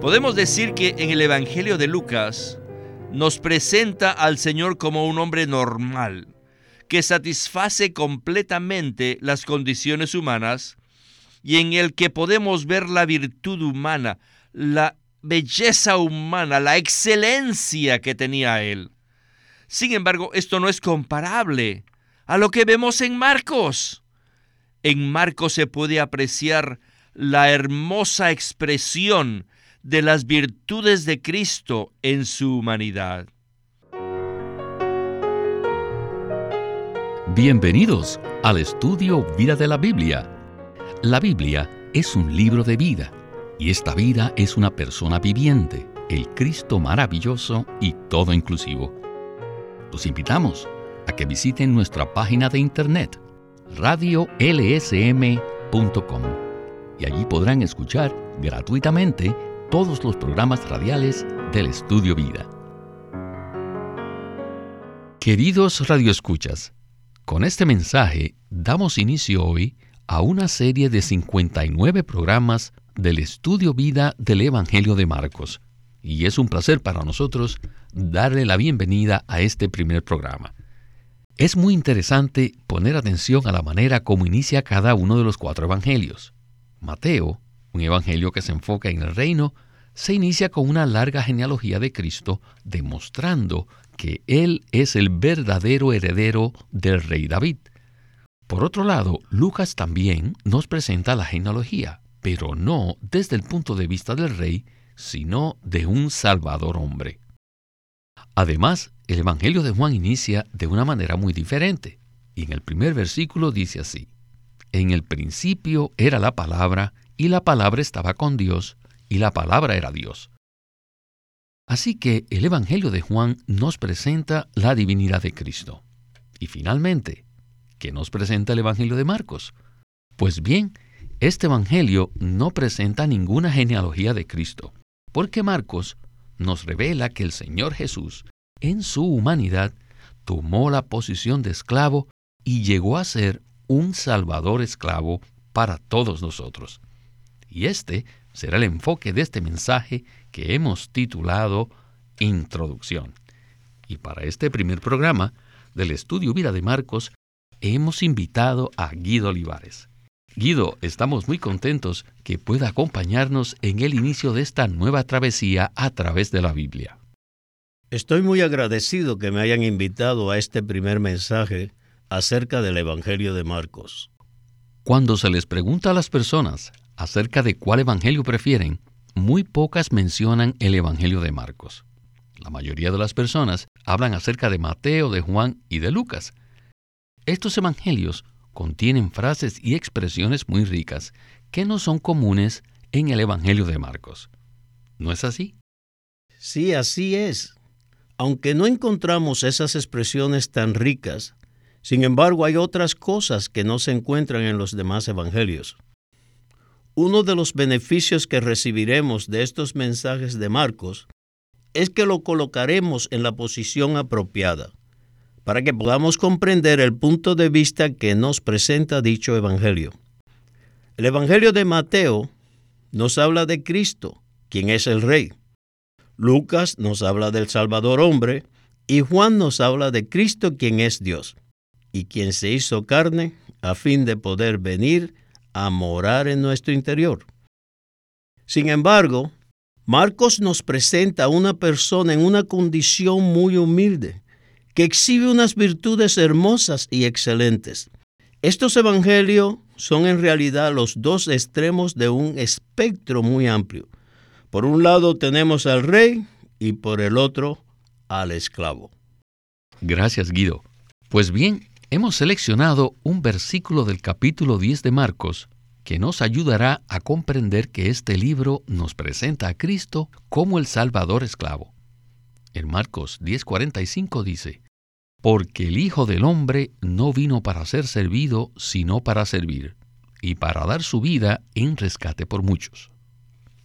Podemos decir que en el Evangelio de Lucas nos presenta al Señor como un hombre normal, que satisface completamente las condiciones humanas y en el que podemos ver la virtud humana, la belleza humana, la excelencia que tenía Él. Sin embargo, esto no es comparable a lo que vemos en Marcos. En Marcos se puede apreciar la hermosa expresión de las virtudes de Cristo en su humanidad. Bienvenidos al estudio Vida de la Biblia. La Biblia es un libro de vida y esta vida es una persona viviente, el Cristo maravilloso y todo inclusivo. Los invitamos a que visiten nuestra página de internet radiolsm.com y allí podrán escuchar gratuitamente todos los programas radiales del Estudio Vida. Queridos radioescuchas, con este mensaje damos inicio hoy a una serie de 59 programas del Estudio Vida del Evangelio de Marcos, y es un placer para nosotros darle la bienvenida a este primer programa. Es muy interesante poner atención a la manera como inicia cada uno de los cuatro evangelios. Mateo un evangelio que se enfoca en el reino, se inicia con una larga genealogía de Cristo, demostrando que Él es el verdadero heredero del rey David. Por otro lado, Lucas también nos presenta la genealogía, pero no desde el punto de vista del rey, sino de un Salvador hombre. Además, el Evangelio de Juan inicia de una manera muy diferente, y en el primer versículo dice así, En el principio era la palabra, y la palabra estaba con Dios, y la palabra era Dios. Así que el Evangelio de Juan nos presenta la divinidad de Cristo. Y finalmente, ¿qué nos presenta el Evangelio de Marcos? Pues bien, este Evangelio no presenta ninguna genealogía de Cristo, porque Marcos nos revela que el Señor Jesús, en su humanidad, tomó la posición de esclavo y llegó a ser un Salvador esclavo para todos nosotros. Y este será el enfoque de este mensaje que hemos titulado Introducción. Y para este primer programa del estudio Vida de Marcos, hemos invitado a Guido Olivares. Guido, estamos muy contentos que pueda acompañarnos en el inicio de esta nueva travesía a través de la Biblia. Estoy muy agradecido que me hayan invitado a este primer mensaje acerca del Evangelio de Marcos. Cuando se les pregunta a las personas acerca de cuál evangelio prefieren, muy pocas mencionan el Evangelio de Marcos. La mayoría de las personas hablan acerca de Mateo, de Juan y de Lucas. Estos evangelios contienen frases y expresiones muy ricas que no son comunes en el Evangelio de Marcos. ¿No es así? Sí, así es. Aunque no encontramos esas expresiones tan ricas, sin embargo hay otras cosas que no se encuentran en los demás evangelios. Uno de los beneficios que recibiremos de estos mensajes de Marcos es que lo colocaremos en la posición apropiada para que podamos comprender el punto de vista que nos presenta dicho Evangelio. El Evangelio de Mateo nos habla de Cristo, quien es el Rey. Lucas nos habla del Salvador hombre y Juan nos habla de Cristo, quien es Dios y quien se hizo carne a fin de poder venir a morar en nuestro interior. Sin embargo, Marcos nos presenta a una persona en una condición muy humilde, que exhibe unas virtudes hermosas y excelentes. Estos evangelios son en realidad los dos extremos de un espectro muy amplio. Por un lado tenemos al rey y por el otro al esclavo. Gracias, Guido. Pues bien, hemos seleccionado un versículo del capítulo 10 de Marcos que nos ayudará a comprender que este libro nos presenta a Cristo como el Salvador esclavo. En Marcos 10:45 dice, Porque el Hijo del Hombre no vino para ser servido, sino para servir, y para dar su vida en rescate por muchos.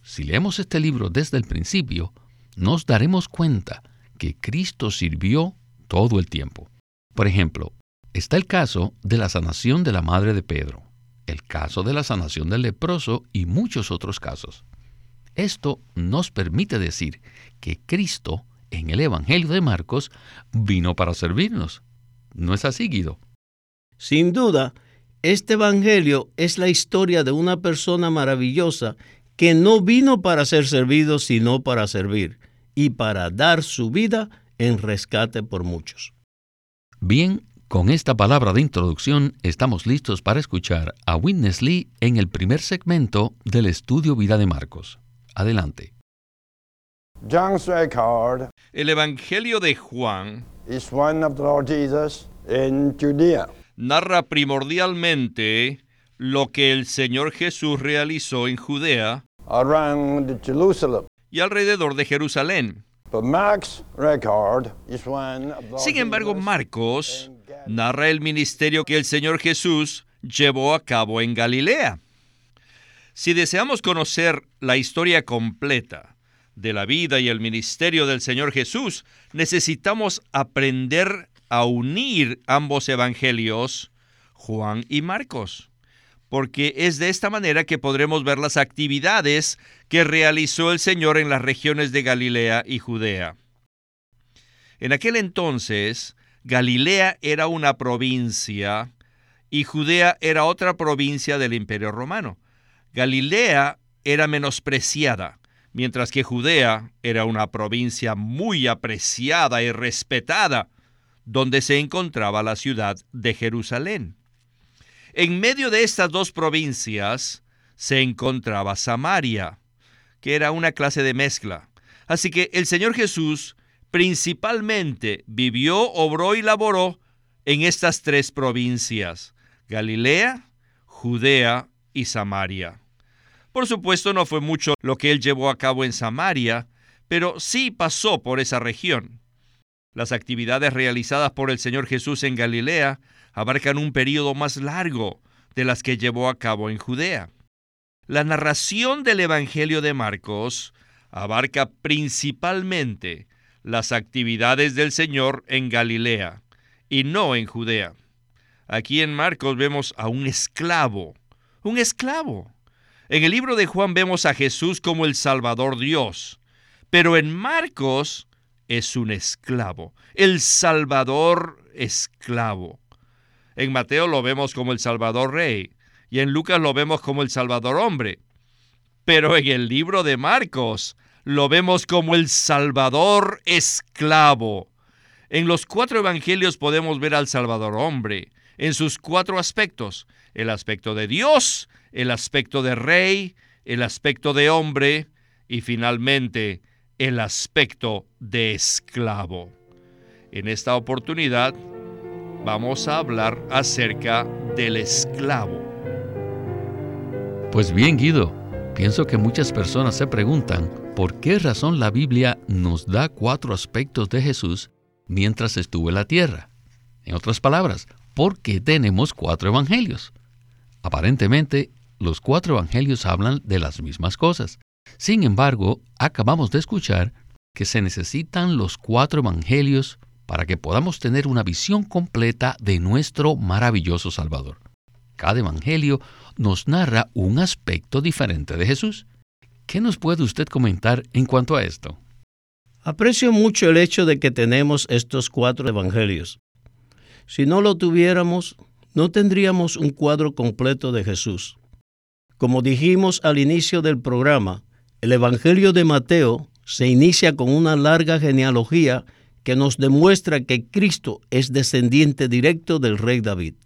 Si leemos este libro desde el principio, nos daremos cuenta que Cristo sirvió todo el tiempo. Por ejemplo, está el caso de la sanación de la madre de Pedro, el caso de la sanación del leproso y muchos otros casos. Esto nos permite decir que Cristo, en el Evangelio de Marcos, vino para servirnos. ¿No es así, Guido? Sin duda, este Evangelio es la historia de una persona maravillosa que no vino para ser servido, sino para servir y para dar su vida en rescate por muchos. Bien, con esta palabra de introducción estamos listos para escuchar a Witness Lee en el primer segmento del estudio Vida de Marcos. Adelante. El Evangelio de Juan narra primordialmente lo que el Señor Jesús realizó en Judea y alrededor de Jerusalén. Sin embargo, Marcos narra el ministerio que el Señor Jesús llevó a cabo en Galilea. Si deseamos conocer la historia completa de la vida y el ministerio del Señor Jesús, necesitamos aprender a unir ambos evangelios, Juan y Marcos, porque es de esta manera que podremos ver las actividades que realizó el Señor en las regiones de Galilea y Judea. En aquel entonces, Galilea era una provincia y Judea era otra provincia del Imperio Romano. Galilea era menospreciada, mientras que Judea era una provincia muy apreciada y respetada, donde se encontraba la ciudad de Jerusalén. En medio de estas dos provincias se encontraba Samaria, que era una clase de mezcla. Así que el Señor Jesús principalmente vivió, obró y laboró en estas tres provincias, Galilea, Judea y Samaria. Por supuesto no fue mucho lo que él llevó a cabo en Samaria, pero sí pasó por esa región. Las actividades realizadas por el Señor Jesús en Galilea abarcan un periodo más largo de las que llevó a cabo en Judea. La narración del Evangelio de Marcos abarca principalmente las actividades del Señor en Galilea y no en Judea. Aquí en Marcos vemos a un esclavo, un esclavo. En el libro de Juan vemos a Jesús como el Salvador Dios, pero en Marcos es un esclavo, el Salvador esclavo. En Mateo lo vemos como el Salvador Rey y en Lucas lo vemos como el Salvador Hombre. Pero en el libro de Marcos lo vemos como el Salvador esclavo. En los cuatro evangelios podemos ver al Salvador hombre en sus cuatro aspectos. El aspecto de Dios, el aspecto de rey, el aspecto de hombre y finalmente el aspecto de esclavo. En esta oportunidad vamos a hablar acerca del esclavo. Pues bien, Guido, pienso que muchas personas se preguntan por qué razón la Biblia nos da cuatro aspectos de Jesús mientras estuvo en la tierra. En otras palabras, ¿por qué tenemos cuatro evangelios? Aparentemente, los cuatro evangelios hablan de las mismas cosas. Sin embargo, acabamos de escuchar que se necesitan los cuatro evangelios para que podamos tener una visión completa de nuestro maravilloso Salvador. Cada evangelio nos narra un aspecto diferente de Jesús. ¿Qué nos puede usted comentar en cuanto a esto? Aprecio mucho el hecho de que tenemos estos cuatro evangelios. Si no lo tuviéramos, no tendríamos un cuadro completo de Jesús. Como dijimos al inicio del programa, el Evangelio de Mateo se inicia con una larga genealogía que nos demuestra que Cristo es descendiente directo del rey David.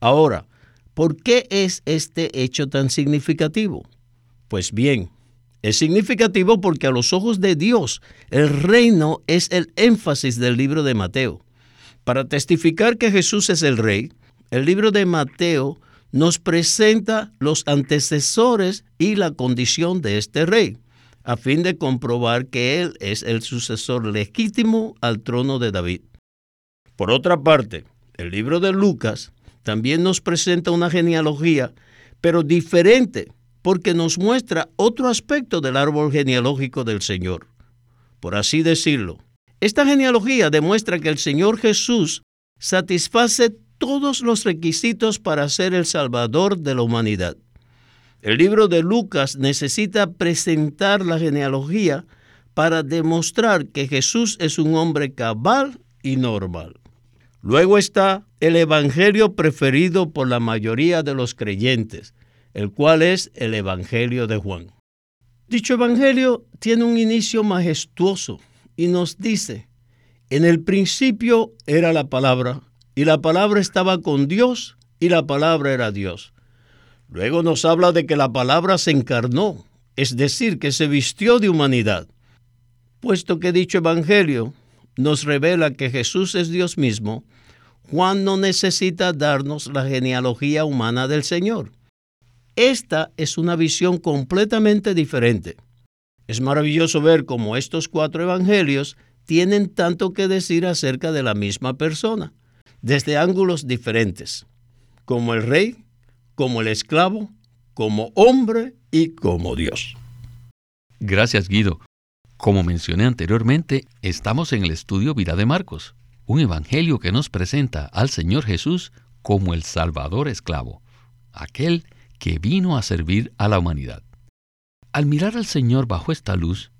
Ahora, ¿por qué es este hecho tan significativo? Pues bien, es significativo porque a los ojos de Dios el reino es el énfasis del libro de Mateo. Para testificar que Jesús es el rey, el libro de Mateo nos presenta los antecesores y la condición de este rey, a fin de comprobar que él es el sucesor legítimo al trono de David. Por otra parte, el libro de Lucas también nos presenta una genealogía, pero diferente porque nos muestra otro aspecto del árbol genealógico del Señor. Por así decirlo, esta genealogía demuestra que el Señor Jesús satisface todos los requisitos para ser el Salvador de la humanidad. El libro de Lucas necesita presentar la genealogía para demostrar que Jesús es un hombre cabal y normal. Luego está el Evangelio preferido por la mayoría de los creyentes, el cual es el Evangelio de Juan. Dicho Evangelio tiene un inicio majestuoso y nos dice, en el principio era la palabra, y la palabra estaba con Dios, y la palabra era Dios. Luego nos habla de que la palabra se encarnó, es decir, que se vistió de humanidad. Puesto que dicho Evangelio nos revela que Jesús es Dios mismo, Juan no necesita darnos la genealogía humana del Señor. Esta es una visión completamente diferente. Es maravilloso ver cómo estos cuatro evangelios tienen tanto que decir acerca de la misma persona, desde ángulos diferentes, como el rey, como el esclavo, como hombre y como Dios. Gracias, Guido. Como mencioné anteriormente, estamos en el estudio Vida de Marcos, un evangelio que nos presenta al Señor Jesús como el Salvador esclavo, aquel que vino a servir a la humanidad. Al mirar al Señor bajo esta luz,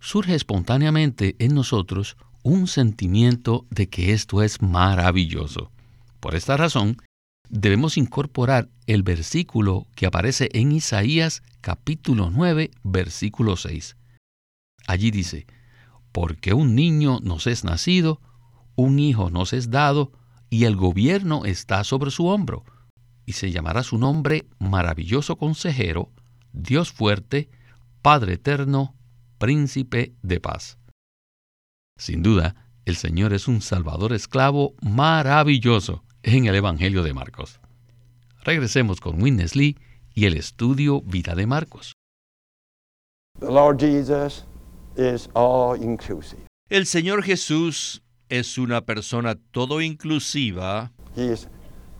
surge espontáneamente en nosotros un sentimiento de que esto es maravilloso. Por esta razón, debemos incorporar el versículo que aparece en Isaías capítulo 9, versículo 6. Allí dice, porque un niño nos es nacido, un hijo nos es dado, y el gobierno está sobre su hombro, y se llamará su nombre maravilloso consejero, Dios fuerte, Padre eterno, príncipe de paz. Sin duda, el Señor es un Salvador esclavo maravilloso en el Evangelio de Marcos. Regresemos con Witness Lee y el estudio Vida de Marcos. El Señor Jesús es una persona todo inclusiva.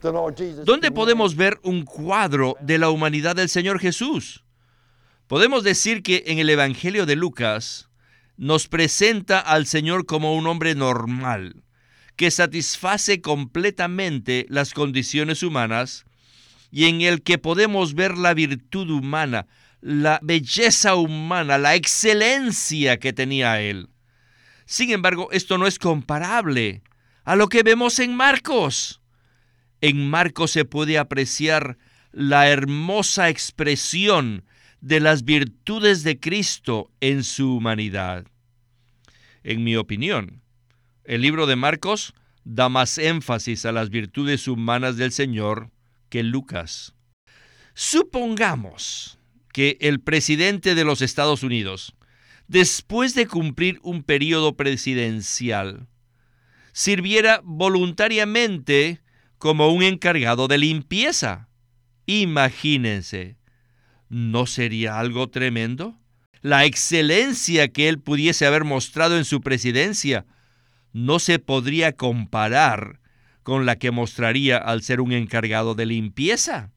¿Dónde podemos ver un cuadro de la humanidad del Señor Jesús? Podemos decir que en el Evangelio de Lucas nos presenta al Señor como un hombre normal, que satisface completamente las condiciones humanas y en el que podemos ver la virtud humana, la belleza humana, la excelencia que tenía Él. Sin embargo, esto no es comparable a lo que vemos en Marcos. En Marcos se puede apreciar la hermosa expresión de las virtudes de Cristo en su humanidad. En mi opinión, el libro de Marcos da más énfasis a las virtudes humanas del Señor que Lucas. Supongamos que el presidente de los Estados Unidos, después de cumplir un periodo presidencial, sirviera voluntariamente como un encargado de limpieza. Imagínense, ¿No sería algo tremendo? La excelencia que él pudiese haber mostrado en su presidencia no se podría comparar con la que mostraría al ser un encargado de limpieza.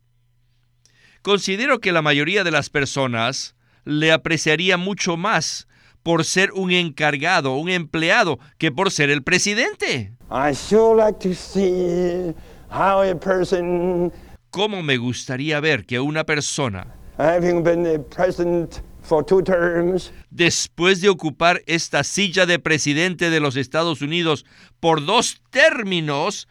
Considero que la mayoría de las personas le apreciaría mucho más por ser un encargado, un empleado, que por ser el presidente. ¿Cómo me gustaría ver que una persona Después de ocupar esta silla de presidente de los Estados Unidos por dos términos,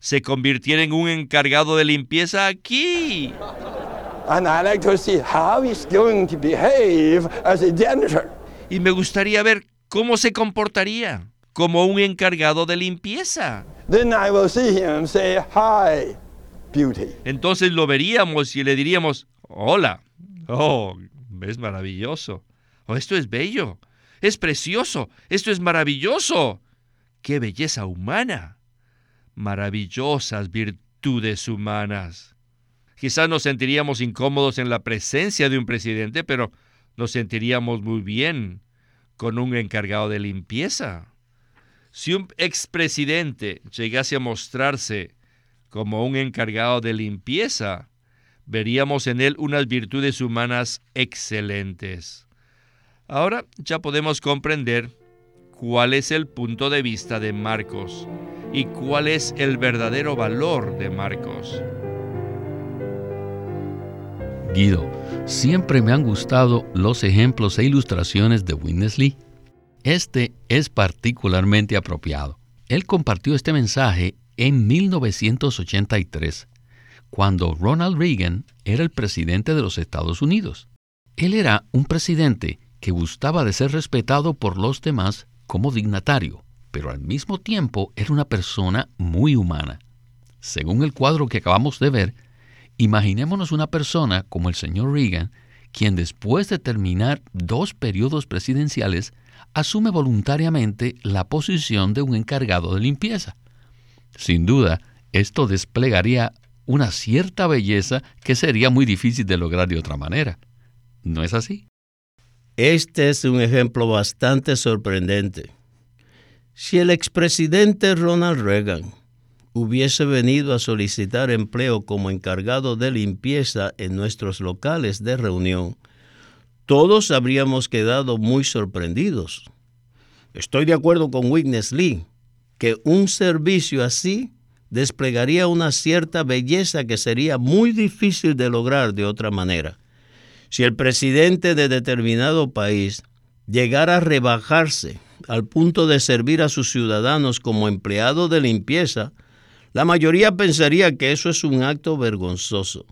se convirtiera en un encargado de limpieza aquí. Y me gustaría ver cómo se comportaría como un encargado de limpieza. Then I will see him say hi. Entonces lo veríamos y le diríamos, hola, oh, es maravilloso, oh, esto es bello, es precioso, esto es maravilloso, qué belleza humana, maravillosas virtudes humanas. Quizás nos sentiríamos incómodos en la presencia de un presidente, pero nos sentiríamos muy bien con un encargado de limpieza. Si un expresidente llegase a mostrarse como un encargado de limpieza, veríamos en él unas virtudes humanas excelentes. Ahora ya podemos comprender cuál es el punto de vista de Marcos y cuál es el verdadero valor de Marcos. Guido, siempre me han gustado los ejemplos e ilustraciones de Witness Lee. Este es particularmente apropiado. Él compartió este mensaje en 1983, cuando Ronald Reagan era el presidente de los Estados Unidos. Él era un presidente que gustaba de ser respetado por los demás como dignatario, pero al mismo tiempo era una persona muy humana. Según el cuadro que acabamos de ver, imaginémonos una persona como el señor Reagan, quien después de terminar dos periodos presidenciales asume voluntariamente la posición de un encargado de limpieza. Sin duda, esto desplegaría una cierta belleza que sería muy difícil de lograr de otra manera. ¿No es así? Este es un ejemplo bastante sorprendente. Si el expresidente Ronald Reagan hubiese venido a solicitar empleo como encargado de limpieza en nuestros locales de reunión, todos habríamos quedado muy sorprendidos. Estoy de acuerdo con Witness Lee, que un servicio así desplegaría una cierta belleza que sería muy difícil de lograr de otra manera. Si el presidente de determinado país llegara a rebajarse al punto de servir a sus ciudadanos como empleado de limpieza, la mayoría pensaría que eso es un acto vergonzoso.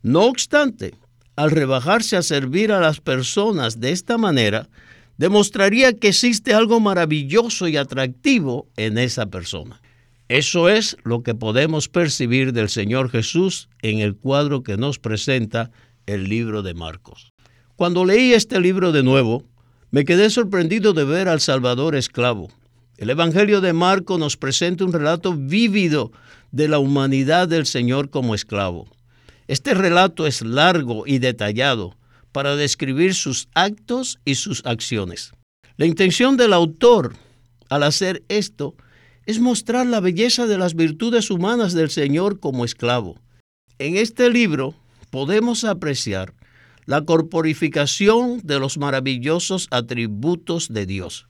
No obstante, al rebajarse a servir a las personas de esta manera, demostraría que existe algo maravilloso y atractivo en esa persona. Eso es lo que podemos percibir del Señor Jesús en el cuadro que nos presenta el libro de Marcos. Cuando leí este libro de nuevo, me quedé sorprendido de ver al Salvador esclavo. El Evangelio de Marcos nos presenta un relato vívido de la humanidad del Señor como esclavo. Este relato es largo y detallado para describir sus actos y sus acciones. La intención del autor al hacer esto es mostrar la belleza de las virtudes humanas del Señor como esclavo. En este libro podemos apreciar la corporificación de los maravillosos atributos de Dios,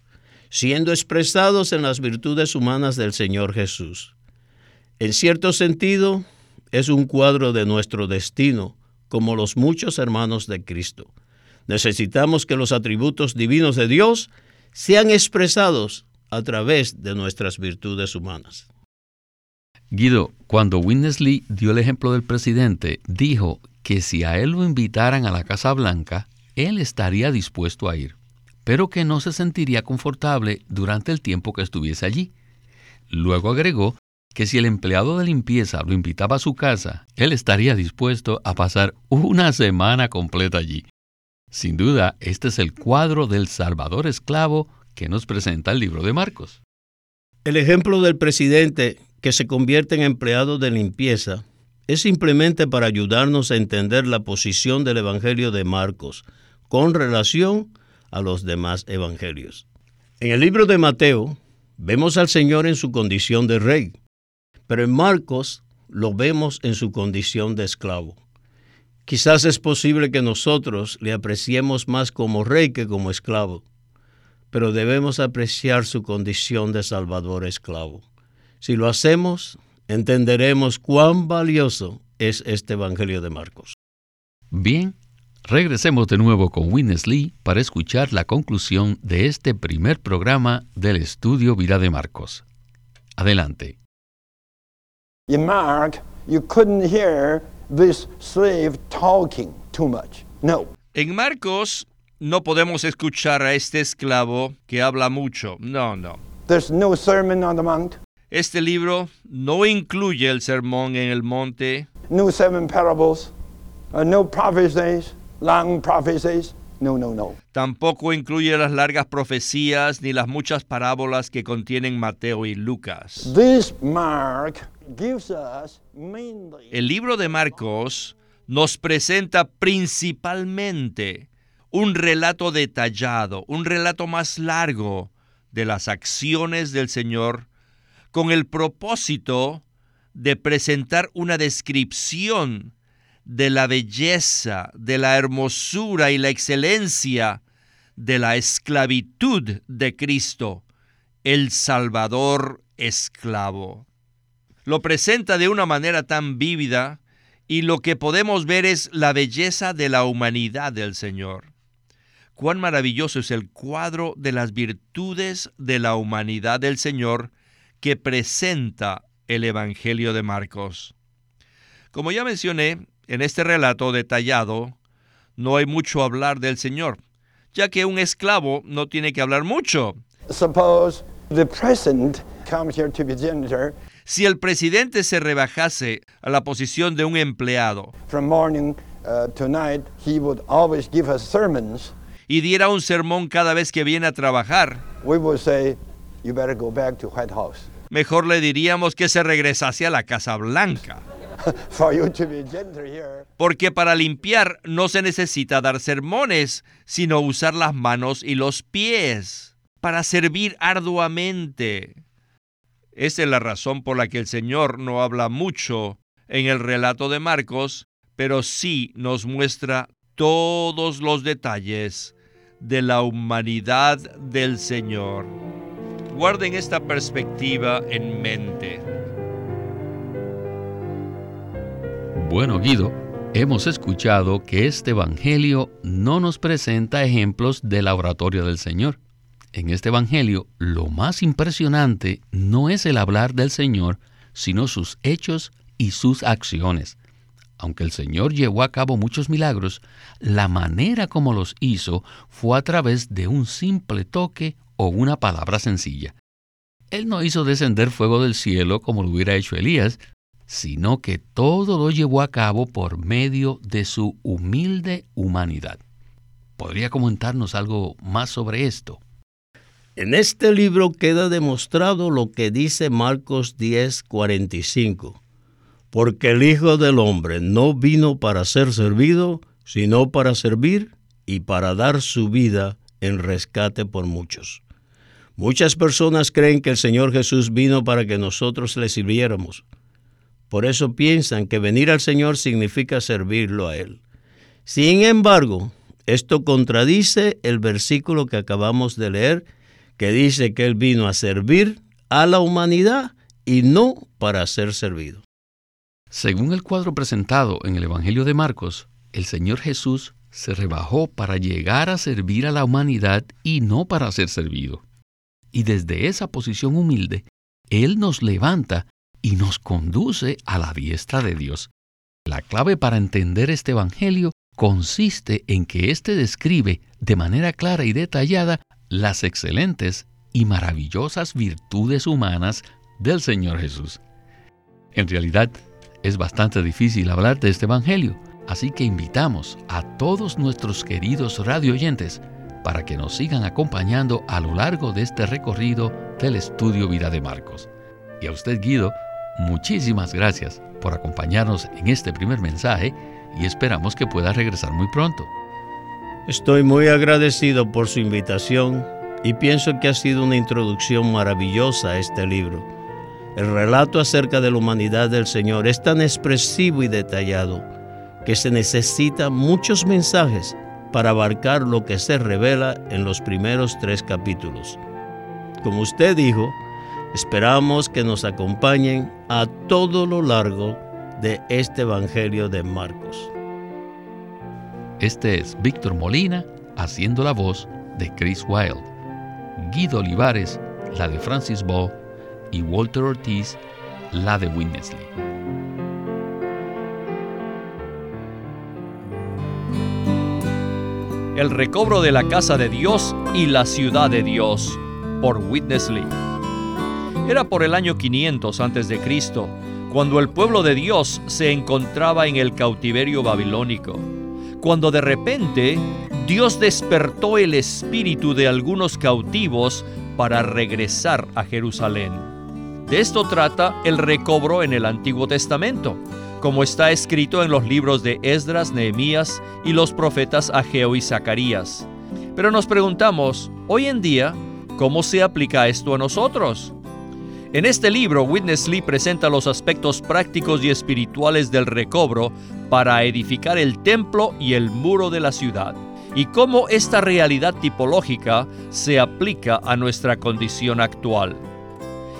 siendo expresados en las virtudes humanas del Señor Jesús. En cierto sentido, es un cuadro de nuestro destino, como los muchos hermanos de Cristo. Necesitamos que los atributos divinos de Dios sean expresados a través de nuestras virtudes humanas. Guido, cuando Winnesley dio el ejemplo del presidente, dijo que si a él lo invitaran a la Casa Blanca, él estaría dispuesto a ir, pero que no se sentiría confortable durante el tiempo que estuviese allí. Luego agregó que si el empleado de limpieza lo invitaba a su casa, él estaría dispuesto a pasar una semana completa allí. Sin duda, este es el cuadro del Salvador esclavo que nos presenta el libro de Marcos. El ejemplo del presidente que se convierte en empleado de limpieza es simplemente para ayudarnos a entender la posición del Evangelio de Marcos con relación a los demás evangelios. En el libro de Mateo vemos al Señor en su condición de rey, pero en Marcos lo vemos en su condición de esclavo. Quizás es posible que nosotros le apreciemos más como rey que como esclavo, pero debemos apreciar su condición de salvador esclavo. Si lo hacemos, entenderemos cuán valioso es este Evangelio de Marcos. Bien, regresemos de nuevo con Witness Lee para escuchar la conclusión de este primer programa del estudio Vida de Marcos. Adelante. In Mark, you couldn't hear this slave talking too much. No. En Marcos no podemos escuchar a este esclavo que habla mucho. No, no. There's no sermon on the mount. Este libro no incluye el sermón en el monte, No seven parables. Uh, no prophecies, long prophecies. No, no, no. tampoco incluye las largas profecías ni las muchas parábolas que contienen Mateo y Lucas. This Mark El libro de Marcos nos presenta principalmente un relato detallado, un relato más largo de las acciones del Señor con el propósito de presentar una descripción de la belleza, de la hermosura y la excelencia de la esclavitud de Cristo, el Salvador esclavo. Lo presenta de una manera tan vívida y lo que podemos ver es la belleza de la humanidad del Señor. Cuán maravilloso es el cuadro de las virtudes de la humanidad del Señor que presenta el Evangelio de Marcos. Como ya mencioné, en este relato detallado no hay mucho hablar del Señor, ya que un esclavo no tiene que hablar mucho. Si el presidente se rebajase a la posición de un empleado y diera un sermón cada vez que viene a trabajar, mejor le diríamos que se regresase a la Casa Blanca. Porque para limpiar no se necesita dar sermones, sino usar las manos y los pies para servir arduamente. Esa es la razón por la que el Señor no habla mucho en el relato de Marcos, pero sí nos muestra todos los detalles de la humanidad del Señor. Guarden esta perspectiva en mente. Bueno, Guido, hemos escuchado que este Evangelio no nos presenta ejemplos de la oratoria del Señor. En este Evangelio, lo más impresionante no es el hablar del Señor, sino sus hechos y sus acciones. Aunque el Señor llevó a cabo muchos milagros, la manera como los hizo fue a través de un simple toque o una palabra sencilla. Él no hizo descender fuego del cielo como lo hubiera hecho Elías, sino que todo lo llevó a cabo por medio de su humilde humanidad. ¿Podría comentarnos algo más sobre esto? En este libro queda demostrado lo que dice Marcos 10:45, porque el Hijo del Hombre no vino para ser servido, sino para servir y para dar su vida en rescate por muchos. Muchas personas creen que el Señor Jesús vino para que nosotros le sirviéramos. Por eso piensan que venir al Señor significa servirlo a Él. Sin embargo, esto contradice el versículo que acabamos de leer, que dice que Él vino a servir a la humanidad y no para ser servido. Según el cuadro presentado en el Evangelio de Marcos, el Señor Jesús se rebajó para llegar a servir a la humanidad y no para ser servido y desde esa posición humilde, Él nos levanta y nos conduce a la diestra de Dios. La clave para entender este Evangelio consiste en que éste describe de manera clara y detallada las excelentes y maravillosas virtudes humanas del Señor Jesús. En realidad, es bastante difícil hablar de este Evangelio, así que invitamos a todos nuestros queridos radioyentes para que nos sigan acompañando a lo largo de este recorrido del estudio Vida de Marcos. Y a usted, Guido, muchísimas gracias por acompañarnos en este primer mensaje y esperamos que pueda regresar muy pronto. Estoy muy agradecido por su invitación y pienso que ha sido una introducción maravillosa a este libro. El relato acerca de la humanidad del Señor es tan expresivo y detallado que se necesitan muchos mensajes para abarcar lo que se revela en los primeros tres capítulos. Como usted dijo, esperamos que nos acompañen a todo lo largo de este Evangelio de Marcos. Este es Víctor Molina haciendo la voz de Chris Wilde, Guido Olivares, la de Francis Ball, y Walter Ortiz, la de Winnesley. El recobro de la casa de Dios y la ciudad de Dios, por Witness Lee. Era por el año 500 a.C., cuando el pueblo de Dios se encontraba en el cautiverio babilónico, cuando de repente Dios despertó el espíritu de algunos cautivos para regresar a Jerusalén. De esto trata el recobro en el Antiguo Testamento como está escrito en los libros de Esdras, Nehemías y los profetas Ageo y Zacarías. Pero nos preguntamos, hoy en día, ¿cómo se aplica esto a nosotros? En este libro, Witness Lee presenta los aspectos prácticos y espirituales del recobro para edificar el templo y el muro de la ciudad, y cómo esta realidad tipológica se aplica a nuestra condición actual.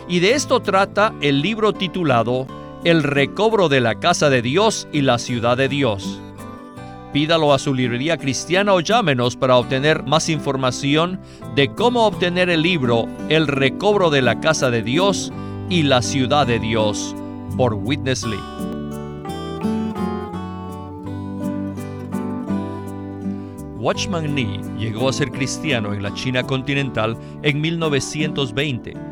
Y de esto trata el libro titulado El recobro de la casa de Dios y la ciudad de Dios. Pídalo a su librería cristiana o llámenos para obtener más información de cómo obtener el libro El recobro de la casa de Dios y la ciudad de Dios por Witness Lee. Watchman Nee llegó a ser cristiano en la China continental en 1920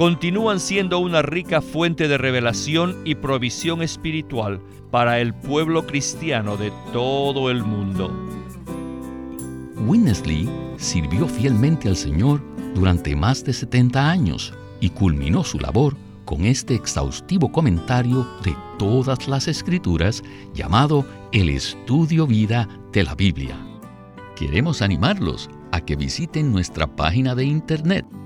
continúan siendo una rica fuente de revelación y provisión espiritual para el pueblo cristiano de todo el mundo. Winnesley sirvió fielmente al Señor durante más de 70 años y culminó su labor con este exhaustivo comentario de todas las escrituras llamado El Estudio Vida de la Biblia. Queremos animarlos a que visiten nuestra página de internet